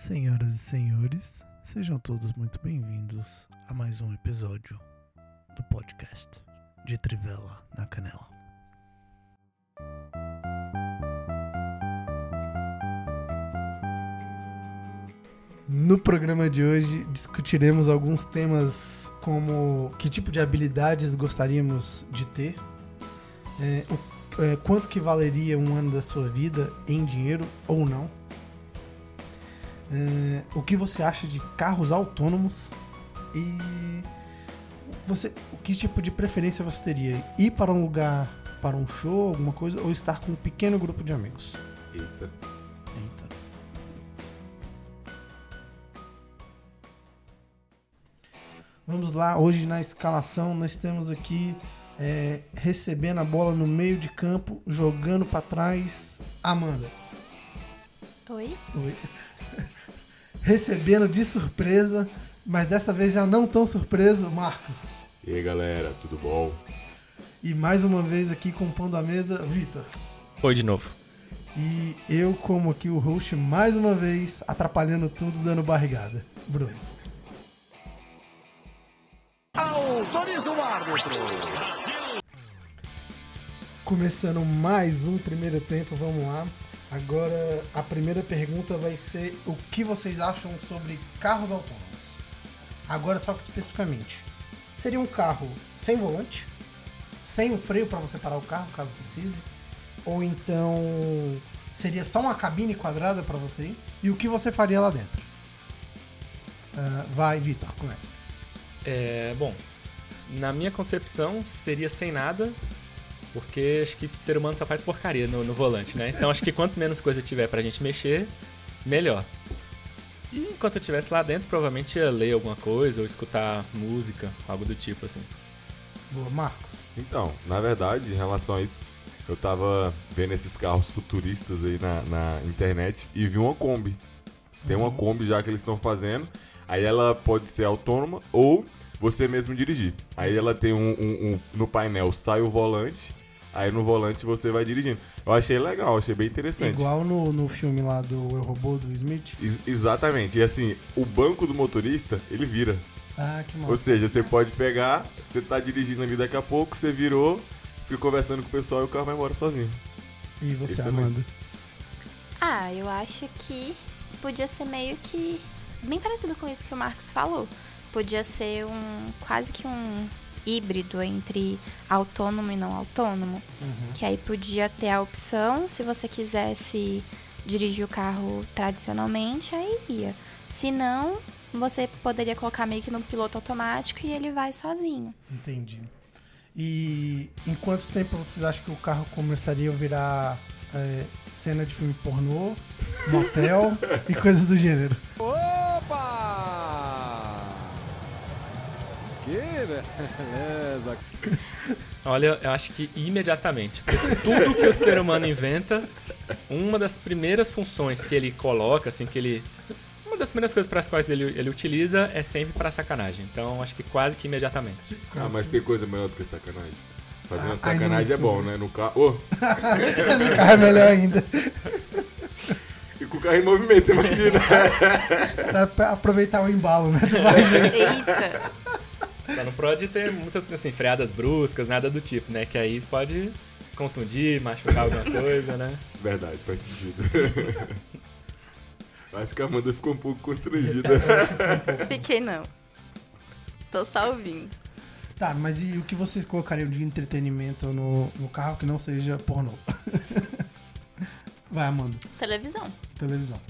Senhoras e senhores, sejam todos muito bem-vindos a mais um episódio do podcast de Trivela na Canela. No programa de hoje discutiremos alguns temas como que tipo de habilidades gostaríamos de ter, é, o, é, quanto que valeria um ano da sua vida em dinheiro ou não, é, o que você acha de carros autônomos e você, o que tipo de preferência você teria? Ir para um lugar, para um show, alguma coisa, ou estar com um pequeno grupo de amigos? Eita. Eita. Vamos lá, hoje na escalação nós temos aqui é, recebendo a bola no meio de campo, jogando para trás, Amanda. Oi? Oi. Recebendo de surpresa, mas dessa vez já não tão surpreso, Marcos. E aí, galera, tudo bom? E mais uma vez aqui compondo a mesa, Vitor. Oi de novo. E eu, como aqui o host, mais uma vez, atrapalhando tudo, dando barrigada. Bruno. Autoriza o árbitro. Começando mais um primeiro tempo, vamos lá. Agora, a primeira pergunta vai ser o que vocês acham sobre carros autônomos? Agora, só que especificamente. Seria um carro sem volante? Sem um freio para você parar o carro, caso precise? Ou então seria só uma cabine quadrada para você ir? E o que você faria lá dentro? Ah, vai, Vitor, começa. É, bom, na minha concepção seria sem nada, porque acho que o ser humano só faz porcaria no, no volante, né? Então acho que quanto menos coisa tiver pra gente mexer, melhor. E enquanto eu estivesse lá dentro, provavelmente ia ler alguma coisa ou escutar música, algo do tipo assim. Boa, Marcos. Então, na verdade, em relação a isso, eu tava vendo esses carros futuristas aí na, na internet e vi uma Kombi. Tem uma Kombi já que eles estão fazendo. Aí ela pode ser autônoma ou você mesmo dirigir. Aí ela tem um, um- um- no painel sai o volante, aí no volante você vai dirigindo. Eu achei legal, achei bem interessante. Igual no, no filme lá do Eu Robô do Smith. Ex- exatamente. E assim, o banco do motorista, ele vira. Ah, que Ou massa. seja, você pode pegar, você tá dirigindo ali daqui a pouco, você virou, fica conversando com o pessoal e o carro vai embora sozinho. E você, Excelente. Amanda? Ah, eu acho que podia ser meio que bem parecido com isso que o Marcos falou. Podia ser um quase que um híbrido entre autônomo e não autônomo, Uhum. que aí podia ter a opção, se você quisesse dirigir o carro tradicionalmente, aí ia. Se não, você poderia colocar meio que no piloto automático e ele vai sozinho. Entendi. E em quanto tempo vocês acham que o carro começaria a virar é, cena de filme pornô, motel e coisas do gênero? beleza! Olha, eu acho que imediatamente. Porque tudo que o ser humano inventa, uma das primeiras funções que ele coloca, assim, que ele. Uma das primeiras coisas para as quais ele, ele utiliza é sempre para sacanagem. Então, acho que quase que imediatamente. Ah, mas tem coisa melhor do que sacanagem. Fazer uma Ah, não sacanagem é bom, né? No carro. Ô, No carro é melhor ainda. e com o carro em movimento, imagina. Pra, pra aproveitar o embalo, né? Tu vai ver. Eita! Só não pode ter muitas assim, freadas bruscas, nada do tipo, né? Que aí pode contundir, machucar alguma coisa, né? Verdade, faz sentido. Acho que a Amanda ficou um pouco constrangida. Fiquei não. Tô só ouvindo. Tá, mas e o que vocês colocariam de entretenimento no, no carro que não seja pornô? Vai, Amanda. Televisão. Televisão.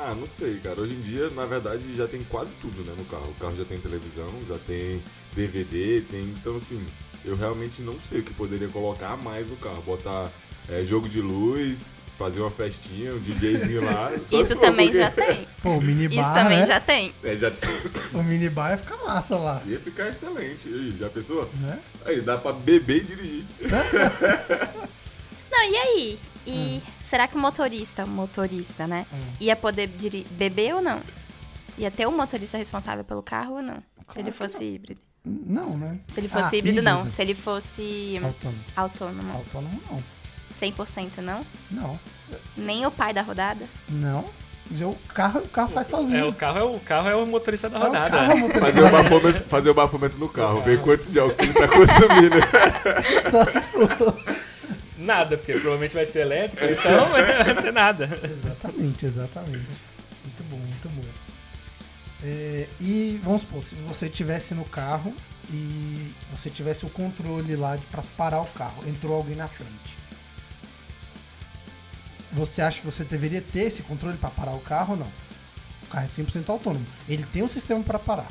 Ah, não sei, cara. Hoje em dia, na verdade, já tem quase tudo, né, no carro. O carro já tem televisão, já tem DVD, tem... Então, assim, eu realmente não sei o que poderia colocar mais no carro. Botar é, jogo de luz, fazer uma festinha, um DJzinho lá. Isso também porque- já tem. Pô, o minibar, Isso também né? já tem. É, já O minibar ia ficar massa lá, ia ficar excelente. Aí, já pensou? né? Aí, dá pra beber e dirigir. Não, e aí? E será que o motorista, o motorista, né? Hum. Ia poder beber ou não? Ia ter um motorista responsável pelo carro ou não? Se ele fosse híbrido. Não, né? Se ele fosse Ah, híbrido, não. híbrido. Se ele fosse Autônomo. autônomo. Autônomo não. 100% não? Não. Nem o pai da rodada? Não. Já o carro, o carro faz sozinho. É, o carro é o, carro é o motorista da É o rodada. carro, motorista. Fazer o bafômetro, fazer o bafômetro no carro, ver quanto de álcool ele tá consumindo. Só se for. Nada, porque provavelmente vai ser elétrico, então não tem nada. Exatamente, exatamente. Muito bom, muito bom. É, e vamos supor, se você tivesse no carro e você tivesse o controle lá pra parar o carro, entrou alguém na frente. Você acha que você deveria ter esse controle pra parar o carro ou não? O carro é 100% autônomo. Ele tem um sistema pra parar.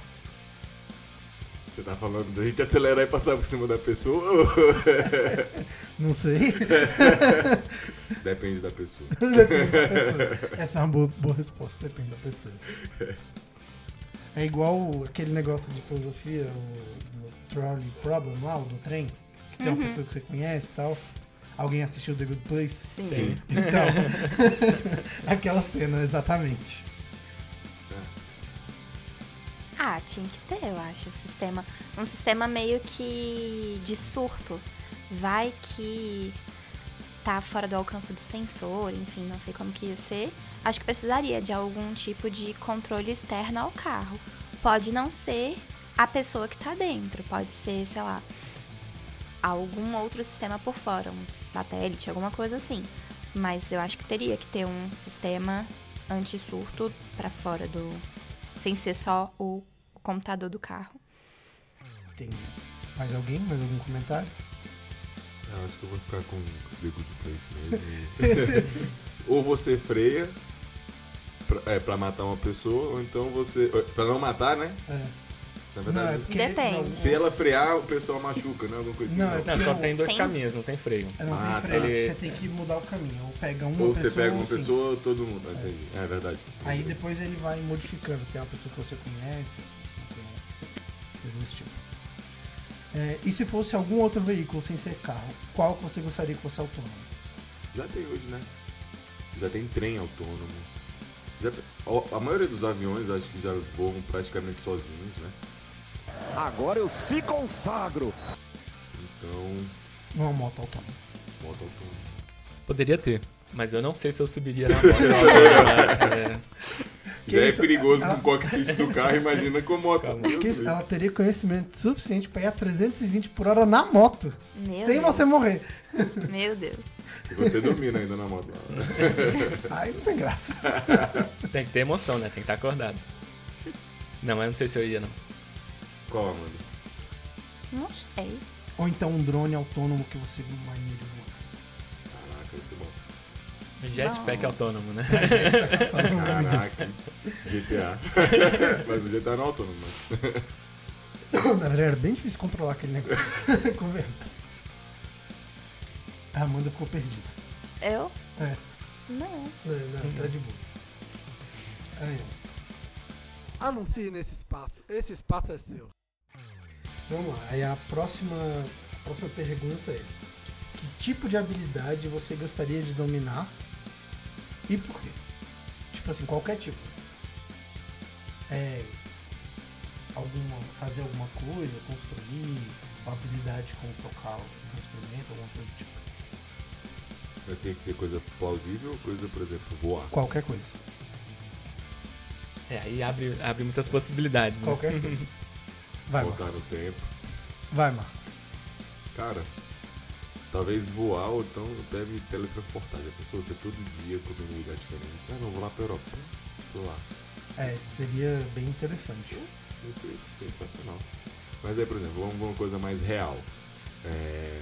Você tá falando da gente acelerar e passar por cima da pessoa? Não sei. Depende da pessoa. Depende da pessoa. Essa é uma boa, boa resposta, depende da pessoa. É igual aquele negócio de filosofia, o do trolley problem lá, o do trem, que tem uma pessoa que você conhece e tal. Alguém assistiu The Good Place? Sim. Sim. Então, aquela cena, exatamente. Ah, tinha que ter, eu acho, sistema. Um sistema meio que de surto. Vai que tá fora do alcance do sensor, enfim, não sei como que ia ser. Acho que precisaria de algum tipo de controle externo ao carro. Pode não ser a pessoa que tá dentro, pode ser, sei lá, algum outro sistema por fora, um satélite, alguma coisa assim. Mas eu acho que teria que ter um sistema anti-surto pra fora do, sem ser só o, o computador do carro. Tem mais alguém? Mais algum comentário? Eu acho que eu vou ficar com The Good Place mesmo. ou você freia pra, é, pra matar uma pessoa, ou então você. Pra não matar, né? É. Na Não, é verdade. porque- Depende. não, Se ela frear, o pessoal machuca, né? Alguma coisa assim. Não, é Não, porque só tem dois tem- caminhos, não tem freio. é, não tem Ah, freio. tá. Você tem que mudar o caminho. Ou pega uma Ou pessoa. você pega uma ou pessoa, ou todo mundo. Entendi. É verdade. Aí depois ele vai modificando, se é uma pessoa que você conhece, se não conhece, coisas desse tipo. É, e se fosse algum outro veículo sem ser carro, qual que você gostaria que fosse autônomo? Já tem hoje, né? Já tem trem autônomo. Já- a maioria dos aviões acho que já voam praticamente sozinhos, né? Agora eu se consagro. Então, Uma moto autônoma. moto autônomo. Poderia ter, mas eu não sei se eu subiria na moto. é, isso? é perigoso Ela- com o cockpit do carro, imagina com moto. Calma. Ela teria conhecimento suficiente pra ir a 320 por hora na moto, Meu sem Deus. você morrer. Meu Deus. E você dormindo ainda na moto. Aí não tem graça. tem que ter emoção, né? Tem que estar acordado. Não, mas não sei se eu ia, não. Qual, Amanda? Não sei. Ou então um drone autônomo que você vai nele voando. Caraca, esse é bom. Jetpack Não. autônomo, né? Só o nome disso. Caraca, GTA. Mas o GTA não é autônomo, mas... Na verdade, era bem difícil controlar aquele negócio. Convença. A Amanda ficou perdida. Eu? É. Não. Não, não, tá de boas. Aí, ó. Anuncie nesse espaço. Esse espaço é seu. Vamos lá. Aí a próxima, a próxima pergunta é: Que tipo de habilidade você gostaria de dominar e por quê? Tipo assim, qualquer tipo. É. Alguma, fazer alguma coisa, construir, uma habilidade como tocar um instrumento, alguma coisa do tipo. Mas tem que ser coisa plausível ou coisa, por exemplo, voar? Qualquer coisa. É, aí abre, abre muitas possibilidades, né? Qualquer coisa. Vai, Voltar Marcos. no tempo. Vai, Marcos. Cara, talvez voar ou então me teletransportar. Já pensou você todo dia comer num lugar diferente? Ah, não, vou lá pra Europa. Tô lá. É, seria bem interessante. Isso é sensacional. Mas aí, por exemplo, vamos uma coisa mais real. É,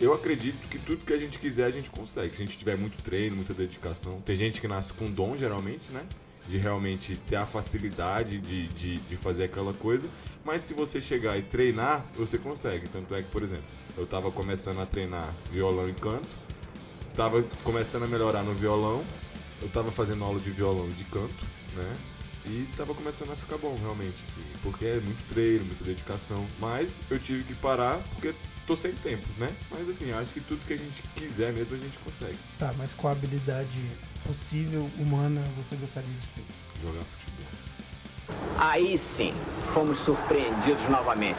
Eu acredito que tudo que a gente quiser a gente consegue. Se a gente tiver muito treino, muita dedicação. Tem gente que nasce com dom, geralmente, né? De realmente ter a facilidade de, de, de fazer aquela coisa. Mas se você chegar e treinar, você consegue. Tanto é que, por exemplo, eu tava começando a treinar violão e canto. Tava começando a melhorar no violão. Eu tava fazendo aula de violão e de canto, né? E tava começando a ficar bom, realmente, assim, porque é muito treino, muita dedicação. Mas eu tive que parar porque tô sem tempo, né? Mas assim, acho que tudo que a gente quiser mesmo a gente consegue. Tá, mas qual habilidade possível, humana, você gostaria de ter? Jogar futebol. Aí sim, fomos surpreendidos novamente.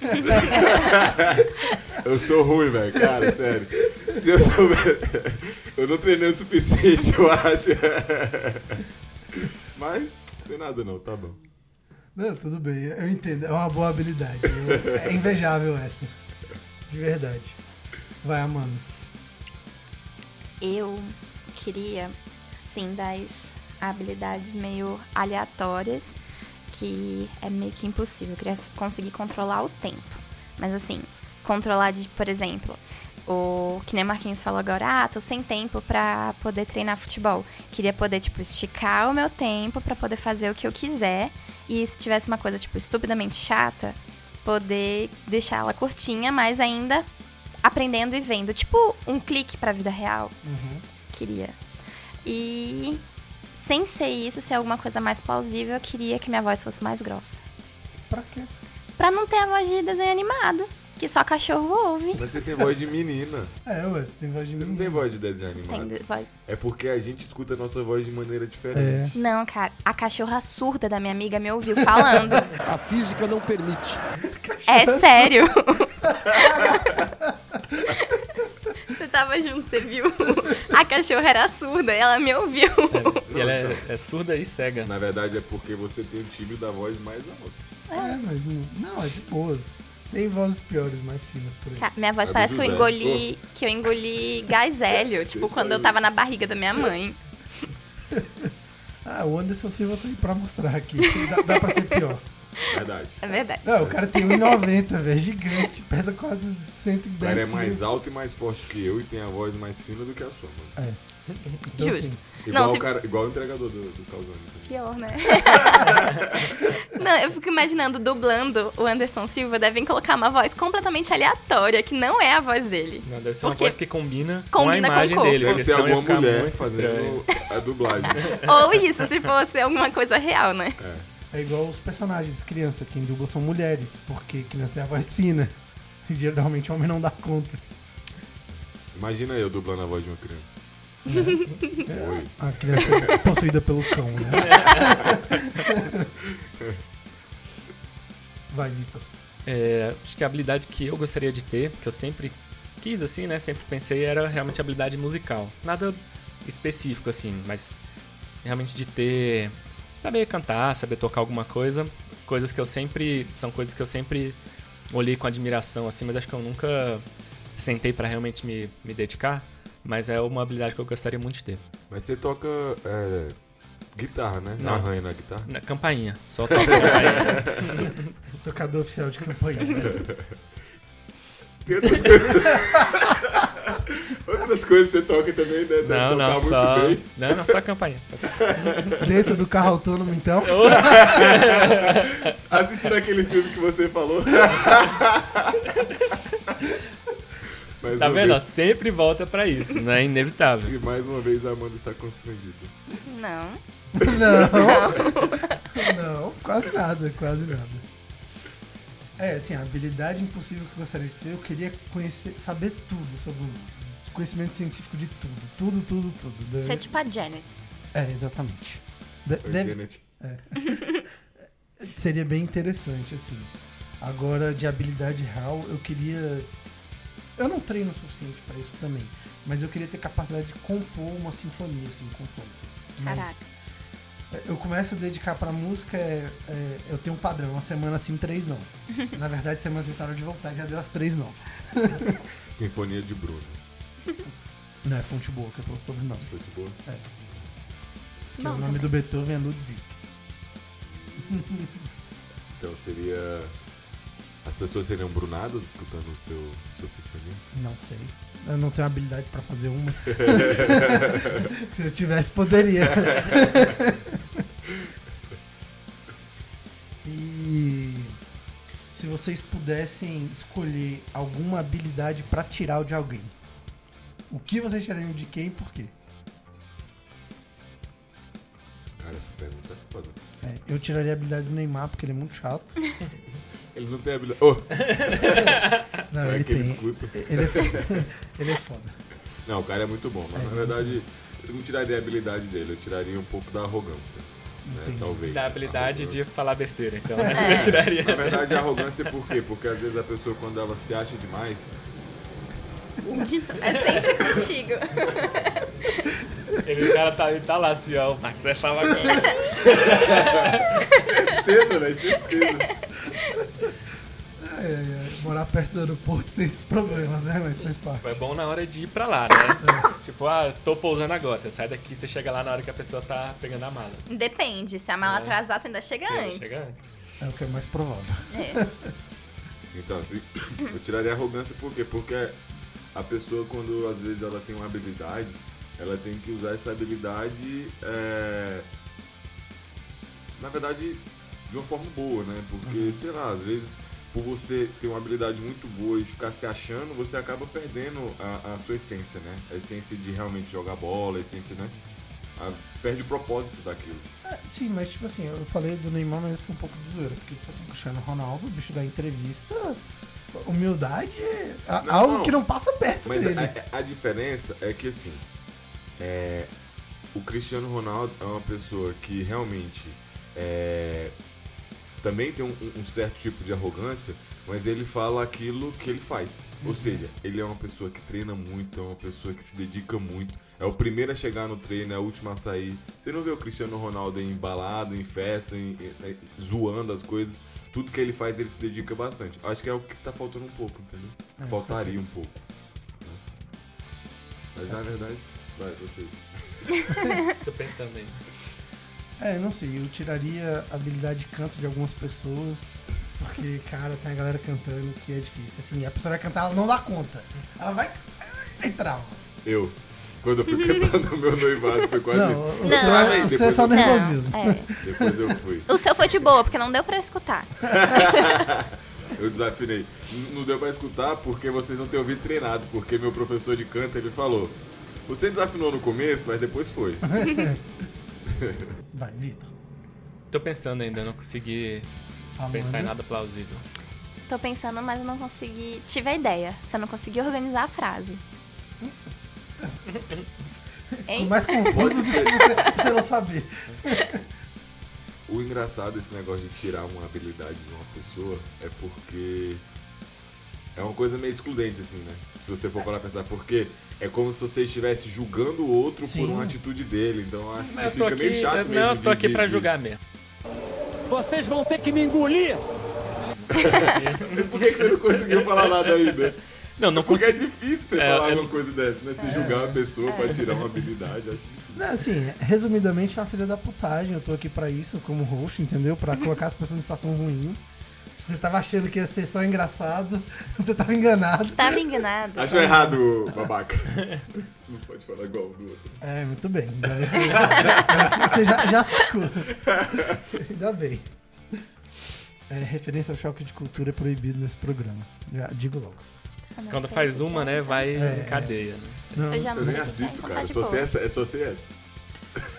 Eu sou ruim, velho, cara, sério. Se eu souber. Eu não treinei o suficiente, eu acho. Mas tem nada não, tá bom. Não, tudo bem, eu entendo. É uma boa habilidade. Eu- É invejável essa. De verdade. Vai, Amanda. Eu queria, sim, das habilidades meio aleatórias, que é meio que impossível. Eu queria conseguir controlar o tempo. Mas assim, controlar de, por exemplo, o que nem o Marquinhos falou agora, ah, tô sem tempo pra poder treinar futebol. Queria poder, tipo, esticar o meu tempo pra poder fazer o que eu quiser. E se tivesse uma coisa, tipo, estupidamente chata, poder deixar ela curtinha, mas ainda aprendendo e vendo. Tipo, um clique pra vida real queria. E sem ser isso, ser alguma coisa mais plausível, eu queria que minha voz fosse mais grossa. Pra quê? Pra não ter a voz de desenho animado, que só cachorro ouve. Mas você tem voz de menina. É, ué, você tem voz de Você não menino. tem voz de desenho Tem animado. de- voz. É porque a gente escuta a nossa voz de maneira É. diferente. Não, cara, a cachorra surda da minha amiga me ouviu falando. A física não permite. é sério. Você tava junto, você viu? A cachorra era surda e ela me ouviu. E ela é, é surda e cega. Na verdade é porque você tem o timbre da voz mais alto. É, mas não, não, é de boas. Tem vozes piores, mais finas por aí. Minha voz É parece que eu engoli, que eu engoli gás hélio, tipo Isso quando eu tava na barriga da minha mãe. Ah, o Anderson Silva tá aí pra mostrar aqui. Dá, dá pra ser pior. Verdade. É verdade. Não, o cara tem 1,90, velho. é Gigante. Pesa quase 110 O cara é mais quilos. alto e mais forte que eu e tem a voz mais fina do que a sua, mano. Então, Justo. Igual, Não, o se- cara, igual o entregador do, do Calzone. também. Pior, né? não, eu fico imaginando, dublando o Anderson Silva, devem colocar uma voz completamente aleatória, que não é a voz dele. Não, deve ser uma Porque voz que combina, com a combina com o imagem corpo. dele. Deve ser alguma mulher fazendo a dublagem. Ou isso, se fosse alguma coisa real, né? É igual os personagens criança. Quem dubla são mulheres. Porque criança tem a voz fina. E geralmente o homem não dá conta. Imagina eu dublando a voz de uma criança. Oi. A criança é possuída pelo cão, né? Vai, Vitor. É, acho que a habilidade que eu gostaria de ter, que eu sempre quis, assim, né? Sempre pensei, era realmente a habilidade musical. Nada específico, assim, mas realmente de ter. de saber cantar, saber tocar alguma coisa. Coisas que eu sempre. São coisas que eu sempre olhei com admiração, assim, mas acho que eu nunca sentei pra realmente me, me dedicar. Mas é uma habilidade que eu gostaria muito de ter. Mas você toca é, guitarra, né? Não. Arranha na guitarra. Na campainha, só toco campainha. Tocador oficial de. Tem outras coisas. outras coisas que você toca também, né? Deve Não, tocar não, muito só. bem. Não, não, só campainha. Só campainha. Dentro do carro autônomo, então. Assistindo aquele filme que você falou. Mais Tá vendo? vez- Sempre volta pra isso, não é inevitável. E mais uma vez a Amanda está constrangida. Não. Não. Não, quase nada, quase nada. É, assim, a habilidade impossível que eu gostaria de ter, eu queria conhecer, saber tudo sobre o mundo. Conhecimento científico de tudo. Tudo, tudo, tudo. Deve- Você é tipo a Janet. É, exatamente. De- deve- Janet. seria bem interessante, assim. Agora, de habilidade real, eu queria. Eu não treino o suficiente pra isso também. Mas eu queria ter capacidade de compor uma sinfonia, assim, completa. Mas Caraca. eu começo a dedicar pra música, é, é, eu tenho um padrão, uma semana sim, três não. Na verdade, semana tentaram de voltar, já deu as três não. Sinfonia de Bruno. Não é fonte boa que eu tô sobrenome. Foi de boa? Que Bom, o nome do Beethoven é Ludwig. Então seria. As pessoas seriam brunadas escutando o seu, sua sinfonia? Não sei. Eu não tenho habilidade pra fazer uma. Se eu tivesse, poderia. e se vocês pudessem escolher alguma habilidade pra tirar o de alguém, o que vocês tirariam de quem e por quê? Cara, essa pergunta é foda. É, eu tiraria a habilidade do Neymar porque ele é muito chato. Ele não tem habilidade. Oh, Não, é ele que ele tem. escuta. Ele é, foda. ele é foda. Não, o cara é muito bom, mas É, na verdade eu não tiraria a habilidade dele, eu tiraria um pouco da arrogância. Né? Talvez. Da habilidade de falar besteira, então, né? Eu tiraria. Na verdade, a arrogância por quê? Porque às vezes a pessoa, quando ela se acha demais, De- É sempre contigo. Ele, o cara tá, ele tá lá assim, ó. O Max vai falar agora. Certeza, velho, certeza. Ai, ai, ai. Morar perto do aeroporto tem esses problemas, né? Mas faz parte. É bom na hora de ir pra lá, né? tipo, ah, tô pousando agora. Você sai daqui, você chega lá na hora que a pessoa tá pegando a mala. Depende, se a mala É. atrasar, você ainda chega Você antes. chega antes. É o que é mais provável. É. Então, assim, eu tiraria a arrogância por quê? Porque a pessoa, quando às vezes ela tem uma habilidade, ela tem que usar essa habilidade, é, na verdade, de uma forma boa, né? Porque, sei lá, às vezes, por você ter uma habilidade muito boa e ficar se achando, você acaba perdendo a, a sua essência, né? A essência de realmente jogar bola, a essência, né? A- perde o propósito daquilo. É, sim, mas tipo assim, eu falei do Neymar, mas foi um pouco de zoeira. Porque, tipo assim, o Cristiano Ronaldo, o bicho da entrevista, humildade é a- Não, algo não. que não passa perto Mas dele. a, a diferença é que assim, é, o Cristiano Ronaldo é uma pessoa que realmente é, também tem um, um certo tipo de arrogância, mas ele fala aquilo que ele faz. Ou seja, ele é uma pessoa que treina muito, é uma pessoa que se dedica muito. É o primeiro a chegar no treino, é o último a sair. Você não vê o Cristiano Ronaldo em balada, em festa, em- em- em- zoando as coisas. Tudo que ele faz, ele se dedica bastante. Acho que é o que tá faltando um pouco, entendeu? É, Faltaria um pouco. né? Mas na verdade, vai, você. Tô pensando aí. É, não sei, eu tiraria a habilidade de canto de algumas pessoas. Porque, cara, tem a galera cantando que é difícil. Assim, a pessoa vai cantar, ela não dá conta. Ela vai. Aí trava. Eu, quando eu fui cantar no meu noivado, foi quase Não, isso. o Não. seu, Trava aí, é- o seu é só nervosismo. Não, é. Depois eu fui. O seu foi de boa, porque não deu pra escutar. Eu desafinei. Não deu pra escutar porque vocês não têm ouvido treinado, porque meu professor de canto ele falou. Você desafinou no começo, mas depois foi. Vai, Vitor. Tô pensando ainda, não consegui Amanda. pensar em nada plausível. Tô pensando, mas eu não consegui. Tive a ideia, só não consegui organizar a frase. Ficou mais confuso você, você não saber. O engraçado desse negócio de tirar uma habilidade de uma pessoa é porque é uma coisa meio excludente, assim, né? Se você for parar pra pensar, porque é como se você estivesse julgando o outro Sim. por uma atitude dele. Então eu acho que fica meio aqui, chato eu- mesmo. não, eu tô de- aqui de- pra de- julgar mesmo. Vocês vão ter que me engolir. Por que, que você não conseguiu falar nada ainda? Não, não Porque é consigo. difícil você É, falar é- uma coisa dessa, né? Você julgar uma pessoa pra tirar uma habilidade, acho difícil. Não, Assim, resumidamente, é uma filha da putagem. Eu tô aqui pra isso, como host, entendeu? Pra colocar as pessoas em situação ruim. Você tava achando que ia ser só engraçado, você tava enganado. Tava enganado. Achou errado, babaca. Não pode falar igual o do outro. É, muito bem. Daí Você, você já, já sacou. Ainda bem. É, referência ao choque de cultura é proibido nesse programa. Já digo logo. Não Quando sei faz uma, é. né, vai É, em cadeia, né? Não, Eu já não Eu nem é, assisto, então cara. de Só sei essa, é só sei essa.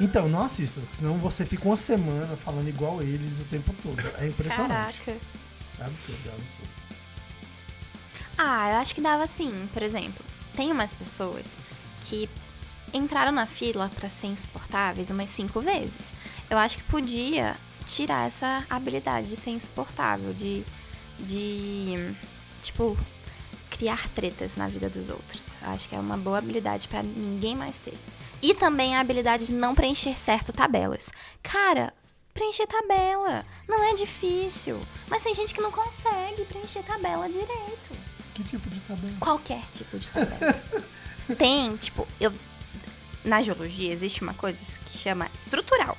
Então, não assista, senão você fica uma semana falando igual eles o tempo todo. É impressionante. Caraca. Absurdo, absurdo. Ah, eu acho que dava assim, por exemplo. Tem umas pessoas que entraram na fila pra ser insuportáveis umas cinco vezes. Eu acho que podia tirar essa habilidade de ser insuportável, de. de. tipo. criar tretas na vida dos outros. Eu acho que é uma boa habilidade pra ninguém mais ter. E também a habilidade de não preencher certo tabelas. Cara, preencher tabela não é difícil. Mas tem gente que não consegue preencher tabela direito Que tipo de tabela? qualquer tipo de tabela. Tem, tipo, eu na geologia existe uma coisa que chama estrutural,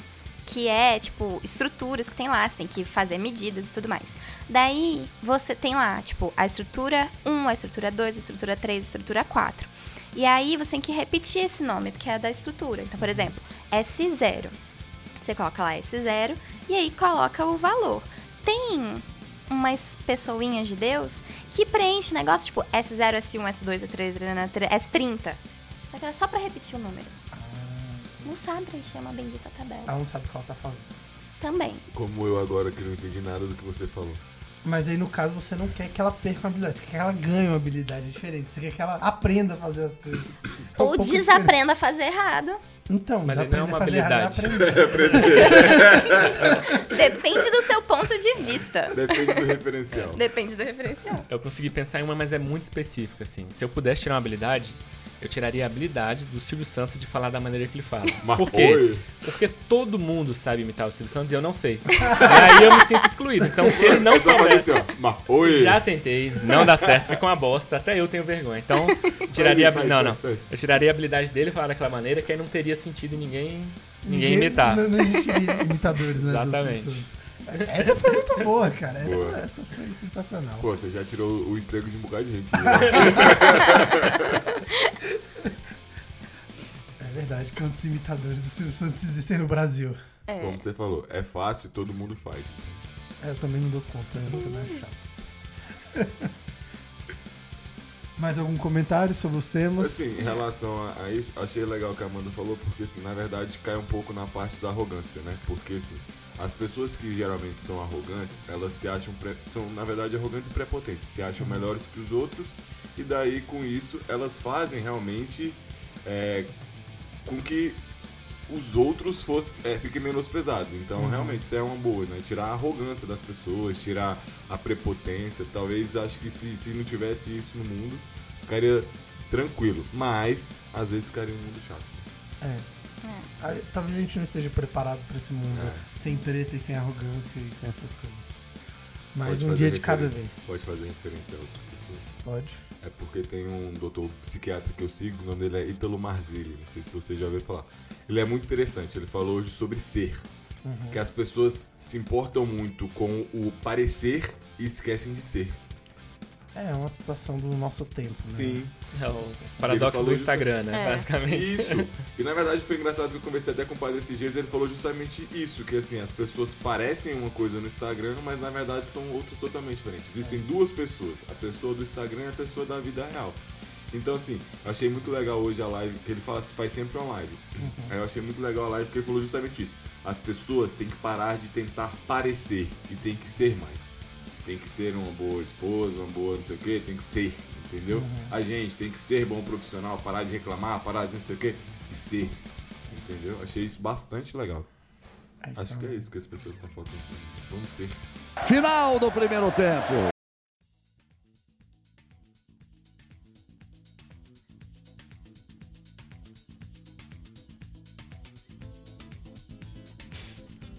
que é tipo estruturas que tem lá, você tem que fazer medidas e tudo mais. Daí você tem lá, tipo, a estrutura 1, a estrutura 2, a estrutura 3, a estrutura 4. E aí você tem que repetir esse nome, porque é da estrutura. Então, por exemplo, S0. Você coloca lá S0 e aí coloca o valor. Tem umas pessoinhas de Deus que preenche negócio tipo S0, S1, S2, S3, S30. Só que era só pra repetir o número. Não sabe preencher uma bendita tabela. Ela não sabe o que ela tá fazendo. Também. Como eu agora que não entendi nada do que você falou. Mas aí, no caso, você não quer que ela perca uma habilidade. Você quer que ela ganhe uma habilidade diferente. Você quer que ela aprenda a fazer as coisas. É um Ou desaprenda a fazer errado. Então, Mas não é uma fazer habilidade. é aprender. Depende do seu ponto de vista. Depende do referencial. Depende do referencial. Eu consegui pensar em uma, mas é muito específica, assim. Se eu pudesse tirar uma habilidade, eu tiraria a habilidade do Silvio Santos de falar da maneira que ele fala. Mas Por quê? oi. Porque todo mundo sabe imitar o Silvio Santos e eu não sei. e aí eu me sinto excluído. Então, se ele não souber... assim. Já tentei, não dá certo, fica uma bosta, até eu tenho vergonha. Então, tiraria a, não, não. Eu tiraria a habilidade dele falar daquela maneira que aí não teria sentido ninguém ninguém imitar. Não, não existiria imitadores, né? do Exatamente. Essa foi muito boa, cara. Essa, Boa. essa foi sensacional. Pô, você já tirou o emprego de um bocado de gente. né? É verdade, quantos imitadores do Silvio Santos existem no Brasil? Como você falou, é fácil, todo mundo faz. É, eu também não dou conta, eu também acho chato. Mais algum comentário sobre os temas? Assim, em relação a, a isso, achei legal o que a Amanda falou, porque assim, na verdade cai um pouco na parte da arrogância, né? Porque assim, as pessoas que geralmente são arrogantes, elas se acham, são na verdade arrogantes e prepotentes, se acham melhores que os outros, e daí com isso elas fazem realmente é, com que os outros fossem, é, fiquem menosprezados. Então, realmente, isso é uma boa, né? Tirar a arrogância das pessoas, tirar a prepotência. Talvez, acho que se, se não tivesse isso no mundo, ficaria tranquilo. Mas, às vezes, ficaria um mundo chato. É. Ah, Talvez a gente não esteja preparado pra esse mundo É. sem treta e sem arrogância e sem essas coisas. Mas Pode um dia de cada vez. Pode fazer referência a outras pessoas. Pode. É porque tem um doutor psiquiatra que eu sigo, o nome dele é Ítalo Marzilli, não sei se você já ouviu falar. Ele é muito interessante, ele falou hoje sobre ser. Que as pessoas se importam muito com o parecer e esquecem de ser. É uma situação do nosso tempo, né? Sim, É o paradoxo do isso- Instagram, né? É. Basicamente. isso. E na verdade foi engraçado que eu conversei até com o padre esses dias, ele falou justamente isso, que assim, as pessoas parecem uma coisa no Instagram, mas na verdade são outras totalmente diferentes. Existem duas pessoas, a pessoa do Instagram e a pessoa da vida real. Então assim, eu achei muito legal hoje a live, que ele fala, faz sempre uma live. Aí eu achei muito legal a live porque ele falou justamente isso. As pessoas têm que parar de tentar parecer e tem que ser mais. Tem que ser uma boa esposa, uma boa não sei o que, tem que ser, entendeu? A gente tem que ser bom profissional, parar de reclamar, parar de não sei o que e ser, entendeu? Achei isso bastante legal. É isso Acho que é isso que as pessoas estão faltando. Vamos ser. Final do primeiro tempo.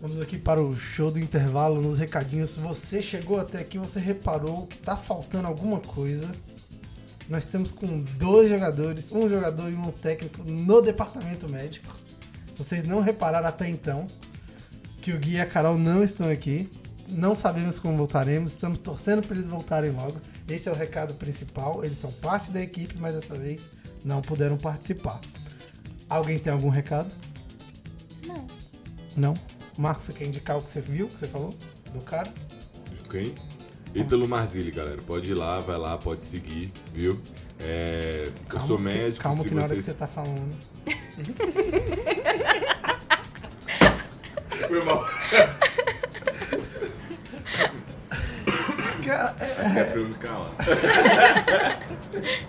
Vamos aqui para o show do intervalo nos recadinhos. Se você chegou até aqui, você reparou que tá faltando alguma coisa. Nós temos com dois jogadores, um jogador e um técnico no departamento médico. Vocês não repararam até então que o Gui e a Carol não estão aqui. Não sabemos como voltaremos, estamos torcendo para eles voltarem logo. Esse é o recado principal. Eles são parte da equipe, mas dessa vez não puderam participar. Alguém tem algum recado? Não. Não? Marcos, você quer indicar o que você viu, que você falou? Do cara? Quem? Ítalo Marzilli, galera. Pode ir lá, vai lá, pode seguir, viu? É, eu sou que- médico, Calma se que na hora que você tá falando. Foi mal. Cara, é- Acho que é pra eu me calar.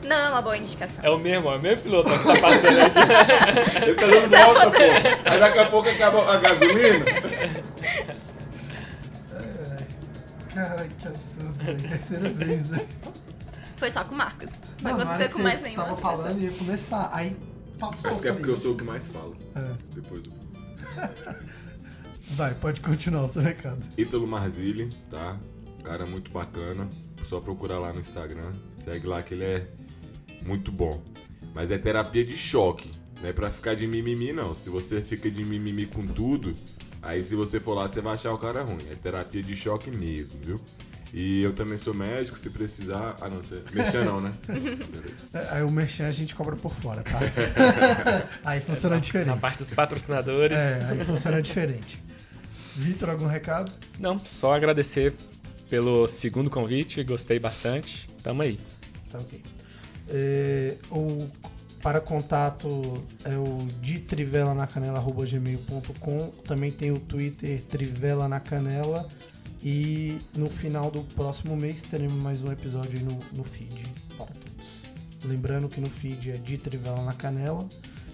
Não é uma boa indicação. É o mesmo, é o mesmo piloto que tá passando aqui. Ele tá dando volta, pô. Aí daqui a pouco acaba a gasolina. Velho. Terceira vez, velho. Foi só com o Marcos. Não Não, na hora aconteceu que com você mais nenhuma tava falando e ia começar. Aí passou. Acho que é falei, porque eu sou o que mais falo. É. Depois do... Vai, pode continuar o seu recado. Ítalo Marzilli, tá? Cara muito bacana. Só procurar lá no Instagram. Segue lá que ele é muito bom. Mas é terapia de choque. Não é pra ficar de mimimi, não. Se você fica de mimimi com tudo, aí se você for lá, você vai achar o cara ruim. É terapia de choque mesmo, viu? E eu também sou médico, se precisar. Ah, não, você. Mexer não, né? Beleza. É, Aí o merchan a gente cobra por fora, tá? aí funciona Na diferente. parte dos patrocinadores. É, aí funciona diferente. Vitor, algum recado? Não, só agradecer pelo segundo convite, gostei bastante. Tamo aí. Tá ok. É, o, para contato é o de trivelanacanela.gmail.com Também tem o Twitter Trivela na Canela. E no final do próximo mês teremos mais um episódio aí no, no feed para todos. Lembrando que no feed é de Trivela na Canela.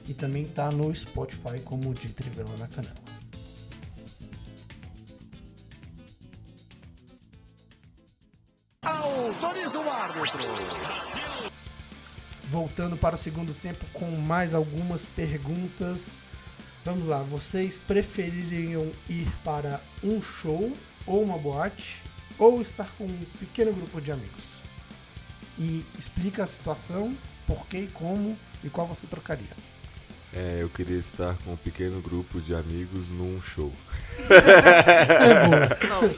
E também tá no Spotify como de Trivela na Canela. Autoriza o árbitro. Voltando para o segundo tempo com mais algumas perguntas. Vamos lá, vocês prefeririam ir para um show ou uma boate ou estar com um pequeno grupo de amigos? E explica a situação, por que e como e qual você trocaria. É, eu queria estar com um pequeno grupo de amigos num show. É. Bom,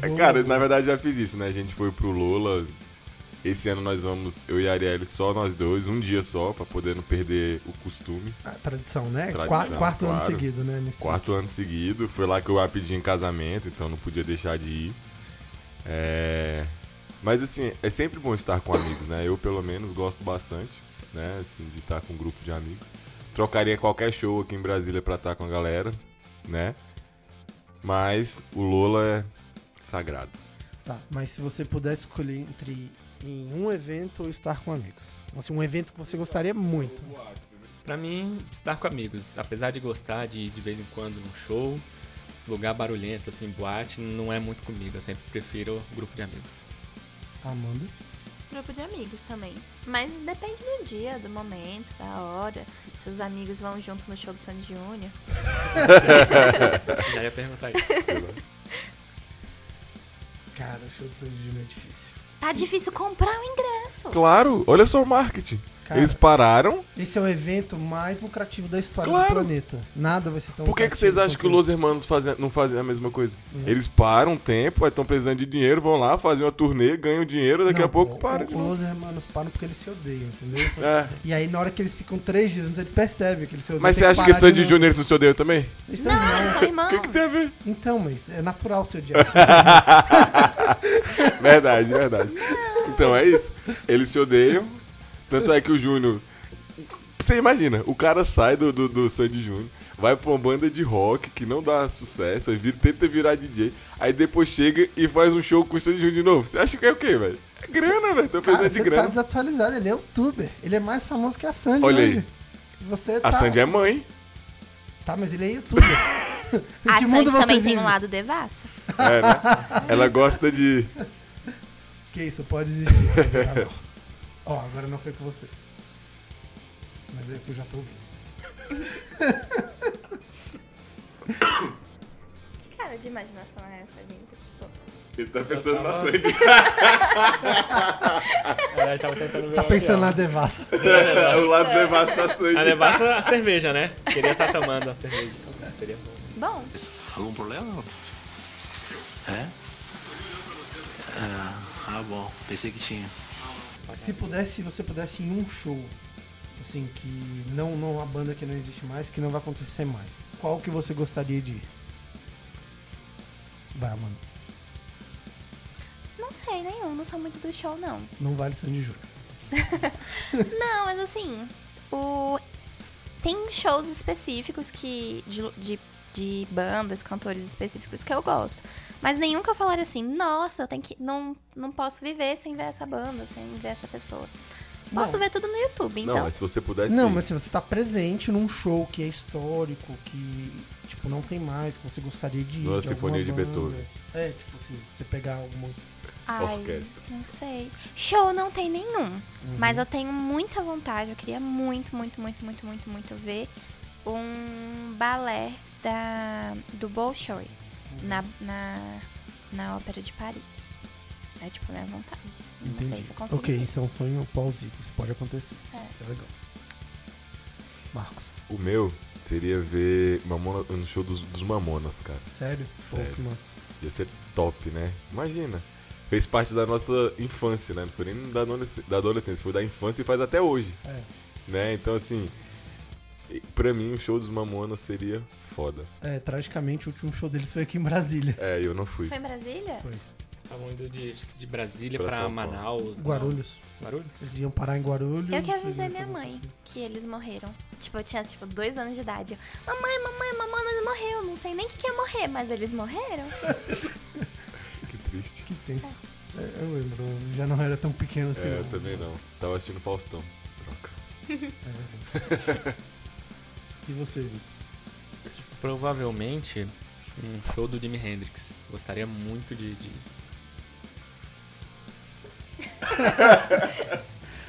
Boa, Cara, na verdade já fiz isso, né? A gente foi pro Lola. Esse ano nós vamos, eu e a Arielle, só nós dois, um dia só, pra poder não perder o costume. A tradição, né? Tradição, Qua- quarto ano claro. seguido, né? nesse Quarto ano seguido, foi lá que eu a pedi em casamento, então não podia deixar de ir. É... Mas assim, é sempre bom estar com amigos, né? Eu pelo menos gosto bastante, né? Assim, de estar com um grupo de amigos. Trocaria qualquer show aqui em Brasília pra estar com a galera, né? Mas o Lola é sagrado. Tá, mas se você pudesse escolher entre em um evento ou estar com amigos. Assim, um evento que você gostaria muito. Pra mim, estar com amigos, apesar de gostar de ir de vez em quando num show, lugar barulhento, assim, boate, não é muito comigo. Eu sempre prefiro grupo de amigos. Amanda. grupo de amigos também. Mas depende do dia, do momento, da hora. Se os amigos vão junto no show do Sandy Júnior. Já ia perguntar isso. Cara, o show do Sandy Júnior é difícil. Tá difícil comprar o ingresso. Claro, olha só o marketing. Cara, Eles pararam. esse é o evento mais lucrativo da história Claro. do planeta. Nada vai ser tão Por que, que vocês acham que quanto os Hermanos fazem, não fazem a mesma coisa? Uhum. Eles param um tempo, estão precisando de dinheiro, vão lá, fazem uma turnê, ganham dinheiro, daqui Não, a pouco param o-. Os hermanos param porque eles se odeiam, entendeu? É. E aí, na hora que eles ficam três dias, eles percebem que eles se odeiam. Mas você acha que de Sandy eles não se odeiam também? Eles são Não, eles irmãos. são O irmãos. que, que tem a ver? Então, mas é natural se odiar. Verdade, verdade. Então é isso. Eles se odeiam. Tanto é que o Júnior. Você imagina, o cara sai do, do, do Sandy Júnior, vai pra uma banda de rock que não dá sucesso, aí vira, tenta virar DJ, aí depois chega e faz um show com o Sandy Júnior de novo. Você acha que é o quê, velho? É grana, velho. Tô precisando de você tá grana. desatualizado. Ele é youtuber. Ele é mais famoso que a Sandy Olha aí. hoje. Você tá... A Sandy é mãe. Tá, mas ele é youtuber. A Sandy também tem vive? um lado devassa. É, né? Ela gosta de. Que isso, pode existir. não. Ó, agora não foi com você. Mas é que eu já tô ouvindo. Que cara de imaginação é essa, Vinta? Tipo, Ele tá pensando na tava- Sandy. Eu tava tentando ver Tá pensando na avião. devassa. o lado devasso da Sandy. A nevassa, a cerveja, né? Queria estar tomando a cerveja. Seria bom. bom, Algum problema? É? Ah, ah, bom. Pensei que tinha. Se pudesse, se você pudesse ir em um show, assim, que não, não uma banda que não existe mais, que não vai acontecer mais, qual que você gostaria de ir? Vai, Amanda. não sei nenhum, não sou muito do show, não. Não vale Sandy Júnior. Não, mas assim, o... tem shows específicos que de, de, de bandas, cantores específicos que eu gosto. Mas nenhum que eu falaria assim, nossa, eu tenho que. Não, não posso viver sem ver essa banda, sem ver essa pessoa. Posso Não. ver tudo no YouTube, então. Não, mas se você pudesse. Não, mas se você tá presente num show que é histórico, que, tipo, não tem mais, que você gostaria de ir. Numa de Sinfonia de banda. Beethoven. É, tipo assim, você pegar alguma. Ai, Orquestra. não sei. Show não tem nenhum. Uhum. Mas eu tenho muita vontade, eu queria muito, muito, muito, muito, muito, muito ver um balé da, do Bolshoi Uhum. na, na, na Ópera de Paris. É tipo minha vontade. Não Entendi. sei se eu consigo. Ok, ver. isso é um sonho plausível, isso pode acontecer. É. Isso é legal. Marcos, O meu seria ver Mamona, no show dos, dos Mamonas, cara. sério? Sério. Pô, que massa. Ia ser top, né? Imagina. Fez parte da nossa infância, né? Não foi nem da adolescência, da adolescência foi da infância e faz até hoje. É. Né? Então, assim, pra mim o show dos Mamonas seria foda. É, tragicamente, o último show deles foi aqui em Brasília. É, eu não fui. Foi em Brasília? Foi. Estavam indo de, de Brasília Pra pra, São Paulo. Manaus. não. Guarulhos. Guarulhos? Eles iam parar em Guarulhos. Eu que avisei minha fazer- mãe que eles morreram. Tipo, eu tinha, tipo, dois anos de idade. Eu, mamãe, mamãe, mamãe morreu. Não sei nem o que, que ia morrer, mas eles morreram. Que triste. Que tenso. É, eu lembro, eu já não era tão pequeno assim. É, eu também não. Tava assistindo Faustão. Troca. E você, Vitor? Provavelmente um show do Jimi Hendrix. Gostaria muito de. de-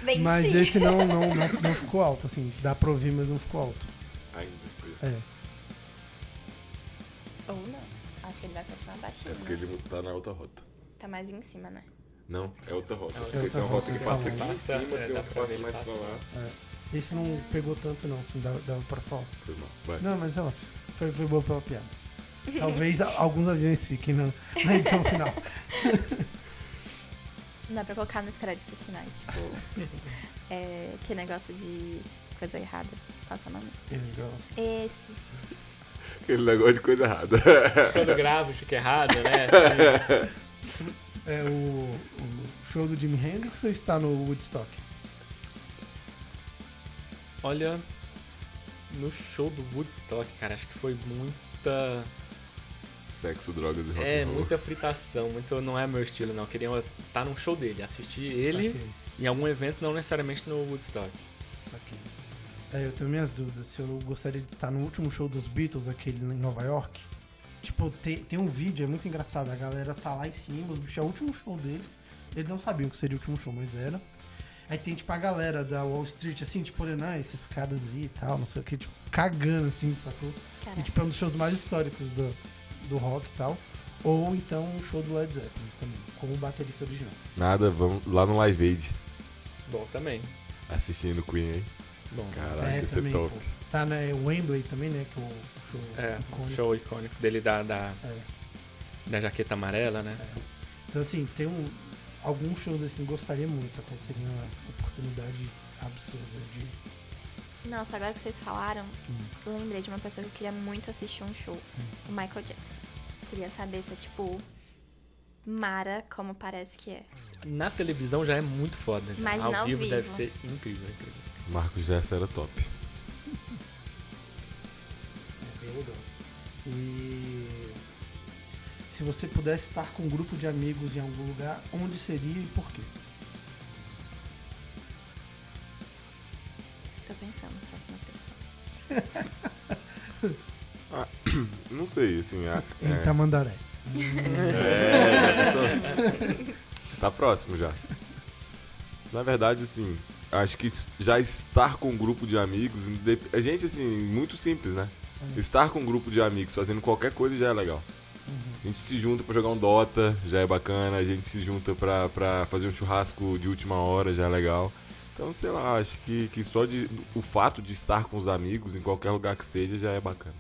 Mas sim. esse não, não, não, não ficou alto, assim. Dá pra ouvir, mas não ficou alto. Ainda. É. Ou não. Acho que ele vai continuar É baixinho. porque né? ele tá na outra rota. Tá mais em cima, né? Não, é outra rota. É outra Porque tem uma rota que passa aqui em cima, é, tem uma que passa mais pra lá. passando. Esse não pegou tanto, não, assim. Dava, dava pra falar. Foi mal. Vai. Não, mas relaxa. Foi, foi boa pela piada. Talvez alguns aviões fiquem na, na edição final. Não dá pra colocar nos créditos finais, tipo. é, que negócio de coisa errada. Qual que é o nome? Esse. Aquele negócio de coisa errada. Quando eu gravo, fica errado, né? É o, o show do Jimi Hendrix ou está no Woodstock? Olha, no show do Woodstock, cara, acho que foi muita. Sexo, drogas e rock É, and roll. muita fritação, muito não é meu estilo, não. Eu queria estar num show dele, assistir ele Saquei, em algum evento, não necessariamente no Woodstock. saquei. É, eu tenho minhas dúvidas se eu gostaria de estar no último show dos Beatles, aquele em Nova York. Tipo, tem, tem um vídeo, é muito engraçado. A galera tá lá em cima, os bichos, é o último show deles. Eles não sabiam que seria o último show, mas era. Aí tem, tipo, a galera da Wall Street, assim, tipo, olhando, ah, esses caras aí e tal, não sei o que, tipo, cagando, assim, sacou? E, Caraca. tipo, é um dos shows mais históricos do, do rock e tal. Ou então um show do Led Zeppelin também, como o baterista original. Nada, vamos lá no Live Aid. Bom, também. Assistindo Queen, hein? Bom, Caraca, É, isso é também, top. pô. Tá na Wembley também, né? Que é o show é, o icônico. show icônico dele da, da, É. da jaqueta amarela, né? Então, assim, tem um, alguns shows assim, gostaria muito, só que seria uma oportunidade absurda de. Nossa, agora que vocês falaram, lembrei de uma pessoa que eu queria muito assistir um show. O Michael Jackson. Queria saber se é tipo. Mara, como parece que é. Na televisão já é muito foda. já. Imagina ao vivo, vivo. deve ser incrível, incrível. Marcos Gerson era top. Se você pudesse estar com um grupo de amigos em algum lugar, onde seria e por quê? Tô pensando, próxima pessoa. Não sei, assim. a- Em é, Tamandaré. É? Tá próximo já. Na verdade, assim, acho que já estar com um grupo de amigos, a gente, assim, muito simples, né? Estar com um grupo de amigos fazendo qualquer coisa já é legal. A gente se junta pra jogar um Dota, já é bacana. A gente se junta pra, pra fazer um churrasco de última hora, já é legal. Então, sei lá, acho que, que só de, o fato de estar com os amigos, em qualquer lugar que seja, já é bacana.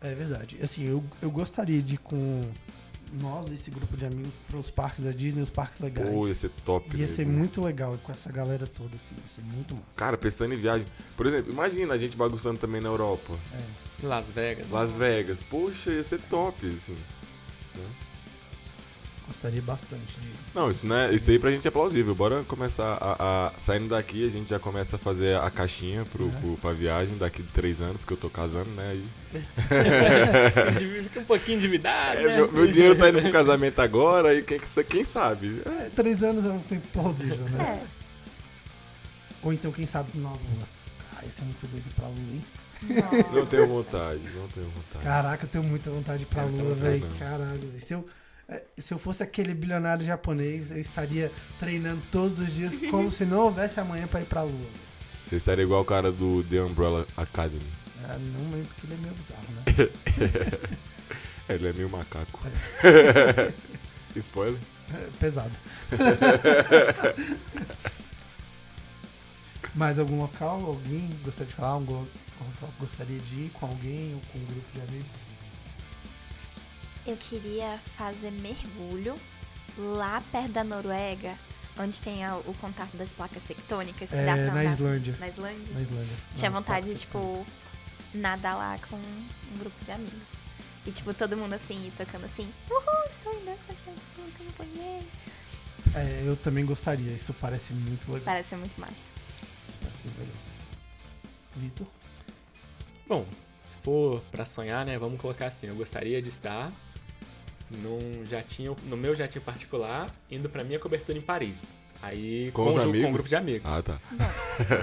É verdade. Assim, eu, eu gostaria de ir com nós, esse grupo de amigos, pros parques da Disney, os parques legais. Pô, ia ser top Ia mesmo. ser muito legal com essa galera toda, assim. Ia ser muito massa. Cara, pensando em viagem. Por exemplo, imagina a gente bagunçando também na Europa. Las Vegas. Las Vegas. Poxa, ia ser top, assim. Gostaria bastante de. Não, isso, não é, isso aí pra gente é plausível. Bora começar a, a- Saindo daqui, a gente já começa a fazer a caixinha pro, pro, pra viagem daqui de três anos, que eu tô casando, né? Aí, Fica um pouquinho endividado, É, né? meu, meu dinheiro tá indo pro casamento agora, aí quem, quem sabe? É, É, três anos é um tempo plausível, né? É. Ou então, quem sabe, na Lua. Ah, isso é muito doido pra Lua, hein? Não tenho vontade, não tenho vontade. Caraca, eu tenho muita vontade pra Eu Lua, velho. Caralho. Se eu, é, se eu fosse aquele bilionário japonês, eu estaria treinando todos os dias como se não houvesse amanhã pra ir pra Lua. Você estaria igual o cara do The Umbrella Academy. Ah, não lembro porque ele é meio bizarro, né? Ele é meio macaco. Spoiler? É pesado. Mais algum local? Alguém gostaria de falar? Algum local que gostaria de ir com alguém ou com um grupo de amigos? Eu queria fazer mergulho lá perto da Noruega, onde tem a- o contato das placas tectônicas. Que É, dá pra na Islândia. Na Islândia. Na Islândia. Tinha Nas vontade de, tipo, tectônicas. nadar lá com um grupo de amigos. E, tipo, todo mundo assim, tocando assim, uhul, estou em dois continentes, não tenho banheiro. É, eu também gostaria. Isso parece muito legal. Parece muito massa. Isso parece muito legal. Vitor? Bom, se for pra sonhar, né, vamos colocar assim, eu gostaria de estar num jatinho, no meu jatinho particular, indo pra minha cobertura em Paris. Aí Com com, os ju- com amigos? um grupo de amigos. Ah, tá.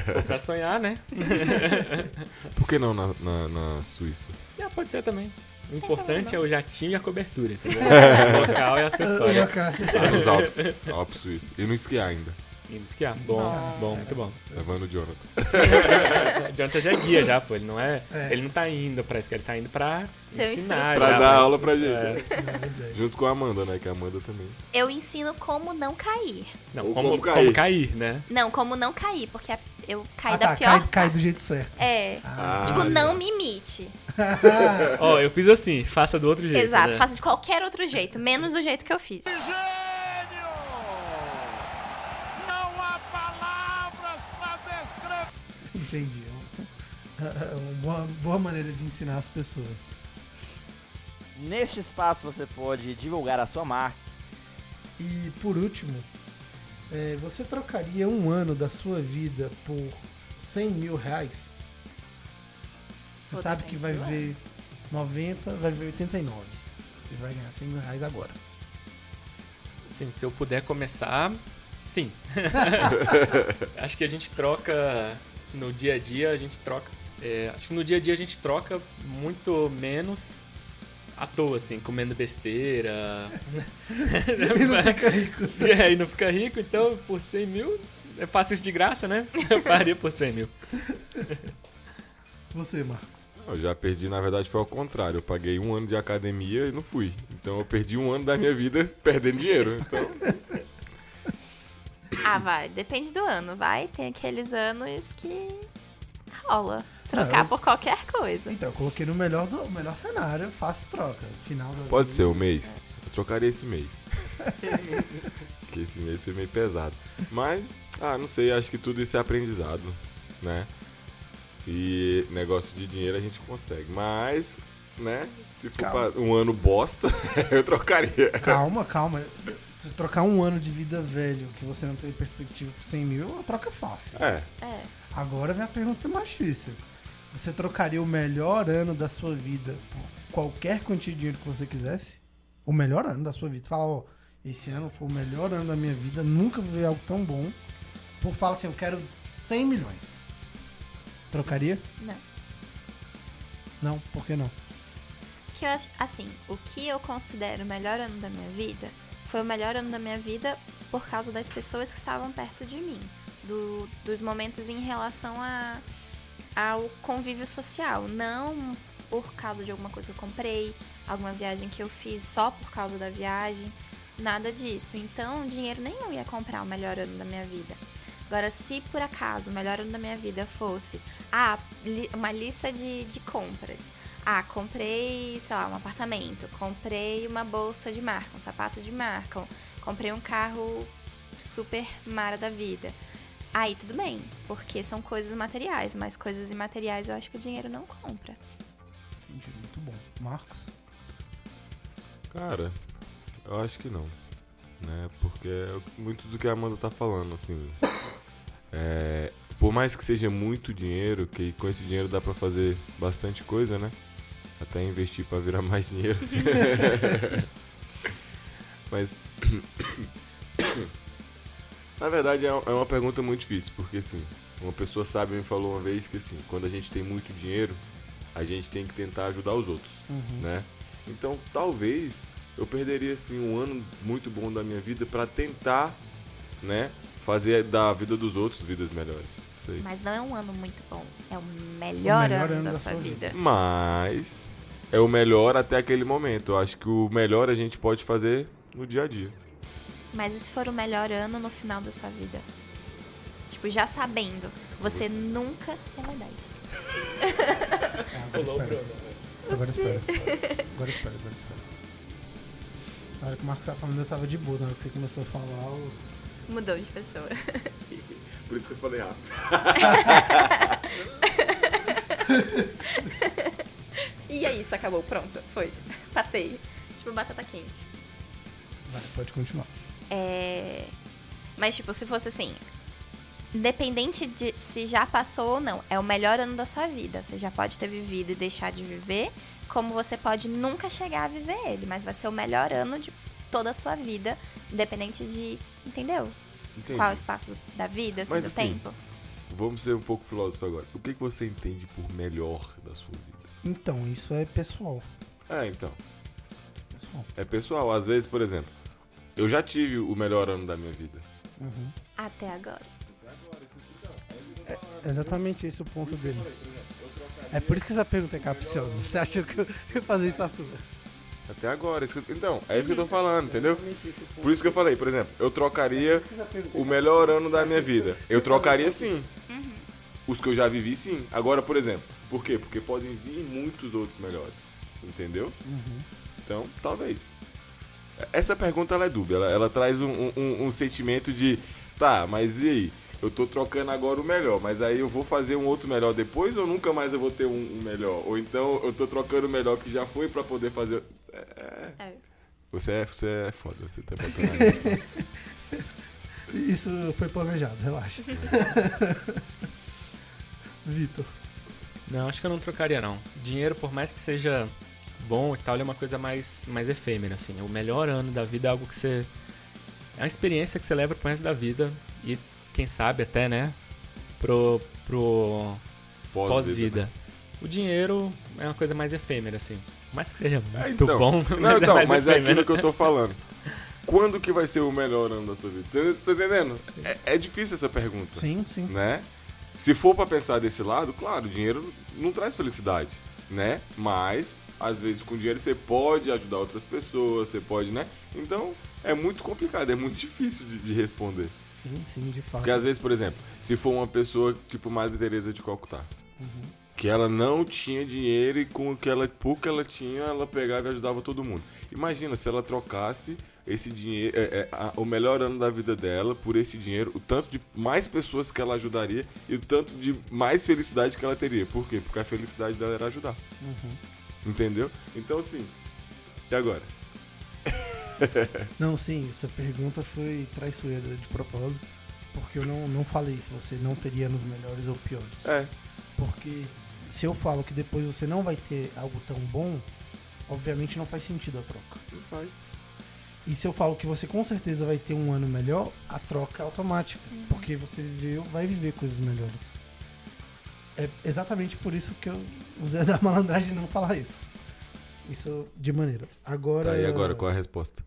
Se for pra sonhar, né? Por que não na, na, na Suíça? Ah, pode ser também. O importante problema. é o jatinho e a cobertura, entendeu? o local e acessório. Lá nos Alpes. Alpes Suíça. E no esquiar ainda. Indo esquiar. Bom, Nossa. bom, muito bom. Levando o Jonathan. O Jonathan já é guia já, pô. Ele não é, É. Ele não tá indo pra esquiar, ele tá indo pra Ser o ensinar. Pra já, dar mas- aula pra gente. É. é. Junto com a Amanda, né? Que a Amanda também. Eu ensino como não cair. Não, como, como como cair. cair. né? Não, como não cair, porque eu caí Ah, da tá, pior. cai, cai do jeito certo. É. Ah, tipo, não me imite. Ó, eu fiz assim, faça do outro jeito. Exato, né? faça de qualquer outro jeito, menos do jeito que eu fiz. Entendi. É uma boa, boa maneira de ensinar as pessoas. Neste espaço você pode divulgar a sua marca. E por último, é, você trocaria um ano da sua vida por 100 mil reais? Você Pô, sabe que vai ver 90, vai ver 89. Você vai ganhar 100 mil reais agora. Sim, se eu puder começar, sim. acho que a gente troca no dia a dia, a gente troca. é, acho que no dia a dia a gente troca muito menos à toa, assim, comendo besteira. E não fica rico. É, e não fica rico, então por 100 mil é fácil isso de graça, né? Eu faria por 100 mil. Você, Marcos. Eu já perdi, na verdade, foi ao contrário. Eu paguei um ano de academia e não fui. Então eu perdi um ano da minha vida perdendo dinheiro. Então, Ah, vai, depende do ano, vai. Tem aqueles anos que rola. Trocar Não, eu- por qualquer coisa. Então, eu coloquei no melhor, do, melhor cenário, faço troca. Final da pode ser o mês. Eu trocaria esse mês. Porque esse mês foi meio pesado. Mas, ah, não sei, acho que tudo isso é aprendizado, né? E negócio de dinheiro a gente consegue. Mas, né, se for um ano bosta, eu trocaria. Calma, calma. Se trocar um ano de vida velho que você não tem perspectiva por 100 mil, a troca é fácil. É, É. Agora vem a pergunta mais difícil. Você trocaria o melhor ano da sua vida por qualquer quantia de dinheiro que você quisesse? O melhor ano da sua vida. Fala, ó, esse ano foi o melhor ano da minha vida, nunca vi algo tão bom. Por fala assim, eu quero 100 milhões. Trocaria? Não. Não, por que não? Que eu acho, assim, o que eu considero o melhor ano da minha vida foi o melhor ano da minha vida por causa das pessoas que estavam perto de mim. Do, dos momentos em relação a, ao convívio social. Não por causa de alguma coisa que eu comprei, alguma viagem que eu fiz só por causa da viagem. Nada disso. Então, dinheiro nenhum ia comprar o melhor ano da minha vida. Agora, se por acaso o melhor ano da minha vida fosse ah, li- uma lista de, de compras. Ah, comprei, sei lá, um apartamento, comprei uma bolsa de marca, um sapato de marca, comprei um carro super mara da vida. Aí tudo bem, porque são coisas materiais, mas coisas imateriais eu acho que o dinheiro não compra. Entendi, muito bom. Marcos? Cara, eu acho que não. Né? Porque é muito do que a Amanda tá falando, assim. É, por mais que seja muito dinheiro, que com esse dinheiro dá pra fazer bastante coisa, né? Até investir pra virar mais dinheiro. Mas. Na verdade, é é uma pergunta muito difícil, porque assim, uma pessoa sábia me falou uma vez que assim, quando a gente tem muito dinheiro, a gente tem que tentar ajudar os outros, né? Então, talvez eu perderia assim um ano muito bom da minha vida pra tentar, né, fazer da vida dos outros vidas melhores. Isso aí. Mas não é um ano muito bom, é o melhor, melhor ano, da, sua vida. Mas é o melhor até aquele momento. Eu acho que o melhor a gente pode fazer no dia a dia. Mas e se for o melhor ano no final da sua vida? Tipo, já sabendo, você nunca é verdade. Agora Rolou o espera. Bruno. Agora espera. Agora espera, agora espera. Na hora que o Marcos tava falando, eu tava de boa. Na hora que você começou a falar, eu... Mudou de pessoa. Por isso que eu falei rápido. E é isso, acabou, pronto, foi. Passei. Tipo, batata quente. Vai, pode continuar. É... Mas, tipo, se fosse assim, independente de se já passou ou não, é o melhor ano da sua vida. Você já pode ter vivido e deixar de viver, como você pode nunca chegar a viver ele, mas vai ser o melhor ano de toda a sua vida, independente de. Entendeu? Entendi. Qual é o espaço da vida, assim, Mas, do assim, tempo. vamos ser um pouco filósofo agora. O que, que você entende por melhor da sua vida? Então, isso é pessoal. É, então. pessoal. É pessoal. Às vezes, por exemplo, eu já tive o melhor ano da minha vida. Uhum. Até agora. É exatamente esse o ponto dele. É por isso que essa pergunta é capciosa. Você acha que eu ia fazer isso tudo? Até agora. isso que eu- Então, é isso que eu tô falando, entendeu? Por isso que eu falei, por exemplo, eu trocaria o melhor ano da minha vida. Eu trocaria sim. Os que eu já vivi, sim. Agora, por exemplo, por quê? Porque podem vir muitos outros melhores. Entendeu? Então, talvez. Essa pergunta ela é dúbia. Ela, ela traz um, um- um sentimento de. Tá, mas e aí? Eu tô trocando agora o melhor, mas aí eu vou fazer um outro melhor depois ou nunca mais eu vou ter um, um melhor? Ou então eu tô trocando o melhor que já foi pra poder fazer. É, É. você é, você é foda, você tá botando. Isso foi planejado, relaxa. Vitor. Não, acho que eu não trocaria, não. Dinheiro, por mais que seja bom e tal, ele é uma coisa mais, mais efêmera, assim. O melhor ano da vida é algo que você... É uma experiência que você leva pro resto da vida e, quem sabe, até, né, pro, pro Pós-vida. pós-vida. O dinheiro é uma coisa mais efêmera, assim. Mais que seja É, muito então. bom, Não, mas então, é mas é efêmero. aquilo que eu tô falando. Quando que vai ser o melhor ano da sua vida? Você tá entendendo? É, é difícil essa pergunta. Sim, sim. né? Se for pra pensar desse lado, claro, o dinheiro não traz felicidade, né? Mas às vezes com dinheiro você pode ajudar outras pessoas, você pode, né? Então é muito complicado, é muito difícil de, de responder. Sim, sim, de fato. Porque às vezes, por exemplo, se for uma pessoa tipo Madre Teresa de Calcutá, que ela não tinha dinheiro e com o que ela, pouco que ela tinha, ela pegava e ajudava todo mundo. Imagina se ela trocasse esse dinheiro, é, é, a- o melhor ano da vida dela por esse dinheiro, o tanto de mais pessoas que ela ajudaria e o tanto de mais felicidade que ela teria. Por quê? Porque a felicidade dela era ajudar. Entendeu? Então, assim, e agora? Não, sim, essa pergunta foi traiçoeira de propósito. Porque eu não, não falei se você não teria nos melhores ou piores. É, Porque se eu falo que depois você não vai ter algo tão bom, obviamente não faz sentido a troca. não faz. E se eu falo que você com certeza vai ter um ano melhor, a troca é automática. Porque você viveu, vai viver coisas melhores. É exatamente por isso que eu usei da malandragem não falar isso. Isso de maneira. Agora. Tá, e agora qual é a resposta?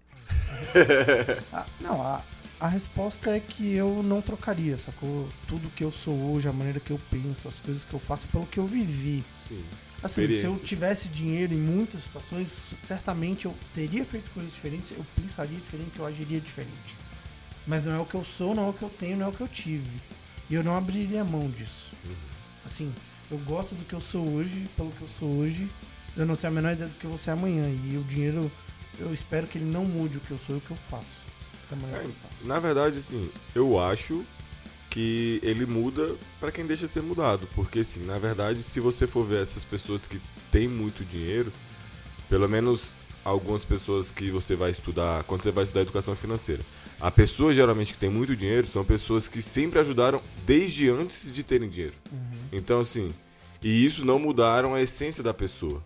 Ah, não, a, a resposta é que eu não trocaria, sacou? Tudo que eu sou hoje, a maneira que eu penso, as coisas que eu faço, pelo que eu vivi. Sim. Assim, se eu tivesse dinheiro em muitas situações, certamente eu teria feito coisas diferentes, eu pensaria diferente, eu agiria diferente. Mas não é o que eu sou, não é o que eu tenho, não é o que eu tive. E eu não abriria mão disso. Assim, eu gosto do que eu sou hoje, pelo que eu sou hoje, eu não tenho a menor ideia do que eu vou ser amanhã. E o dinheiro, eu espero que ele não mude o que eu sou e o que eu faço. Eu faço. Na verdade, assim, eu acho que ele muda pra quem deixa ser mudado. Porque, assim, na verdade, se você for ver essas pessoas que têm muito dinheiro, pelo menos algumas pessoas que você vai estudar, quando você vai estudar educação financeira, a pessoa geralmente que tem muito dinheiro são pessoas que sempre ajudaram desde antes de terem dinheiro. Então, assim, e isso não mudaram a essência da pessoa.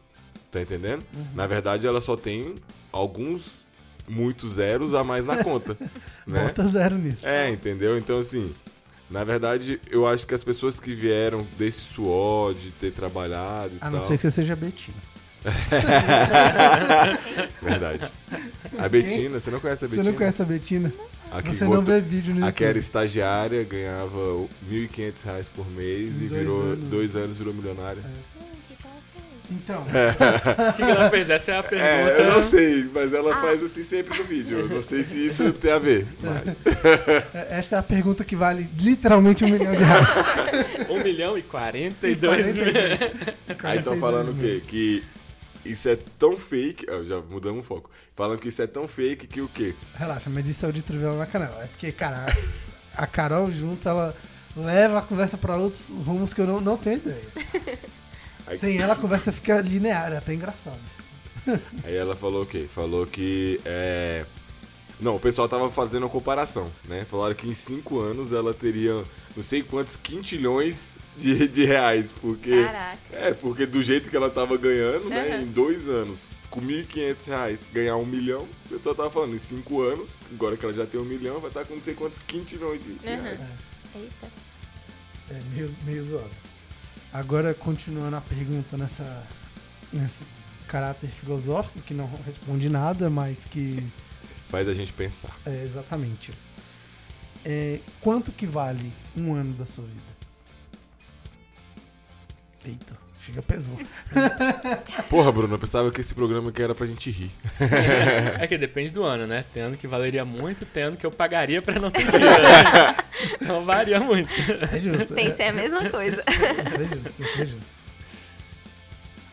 Tá entendendo? Na verdade, ela só tem alguns, muitos zeros a mais na conta. né? Bota zero nisso. É, entendeu? Então, assim, na verdade, eu acho que as pessoas que vieram desse suor, de ter trabalhado e A tal. não ser que você seja Betina. Verdade. A Betina, você não conhece a Você Betina? não conhece a Betina? A Você não vê vídeo no A que era estagiária, ganhava 1.500 reais por mês Em e dois virou anos. dois anos virou milionária. Então, O que, que ela fez? Essa é a pergunta. É, eu não sei, mas ela Ah. faz assim sempre no vídeo. Eu não sei se isso tem a ver, mas... é- essa é a pergunta que vale literalmente um milhão de reais. 1 milhão e 42 E mil. 42 Aí estão falando o quê? Que isso é tão fake. Já mudamos o foco. Falam que isso é tão fake que o quê? Relaxa, mas isso é o de Trivela na canela. É porque, cara, a Carol junto, ela leva a conversa pra outros rumos que eu não, não tenho ideia. Aí, Sem ela, a conversa fica linear, é até engraçado. aí ela falou o quê? Falou que é. Não, o pessoal tava fazendo uma comparação, né? Falaram que em cinco anos ela teria não sei quantos quintilhões de, de reais, porque. Caraca. É, porque do jeito que ela tava ganhando, né? Aham. Em dois anos, com 1.500 reais, ganhar um milhão, o pessoal tava falando, em cinco anos, agora que ela já tem um milhão, vai estar com não sei quantos quintilhões de reais. Eita. É meio, meio zoado. Agora, continuando a pergunta nessa, nesse caráter filosófico, que não responde nada, mas que. Faz a gente pensar. É, exatamente. É, quanto que vale um ano da sua vida? Eita, chega pesou. Porra, Bruno, eu pensava que esse programa aqui era pra gente rir. É que depende do ano, né? Tem ano que valeria muito, tem ano que eu pagaria pra não ter dinheiro. né? Então varia muito. É justo. Pensei a mesma coisa. Isso é justo, isso é justo.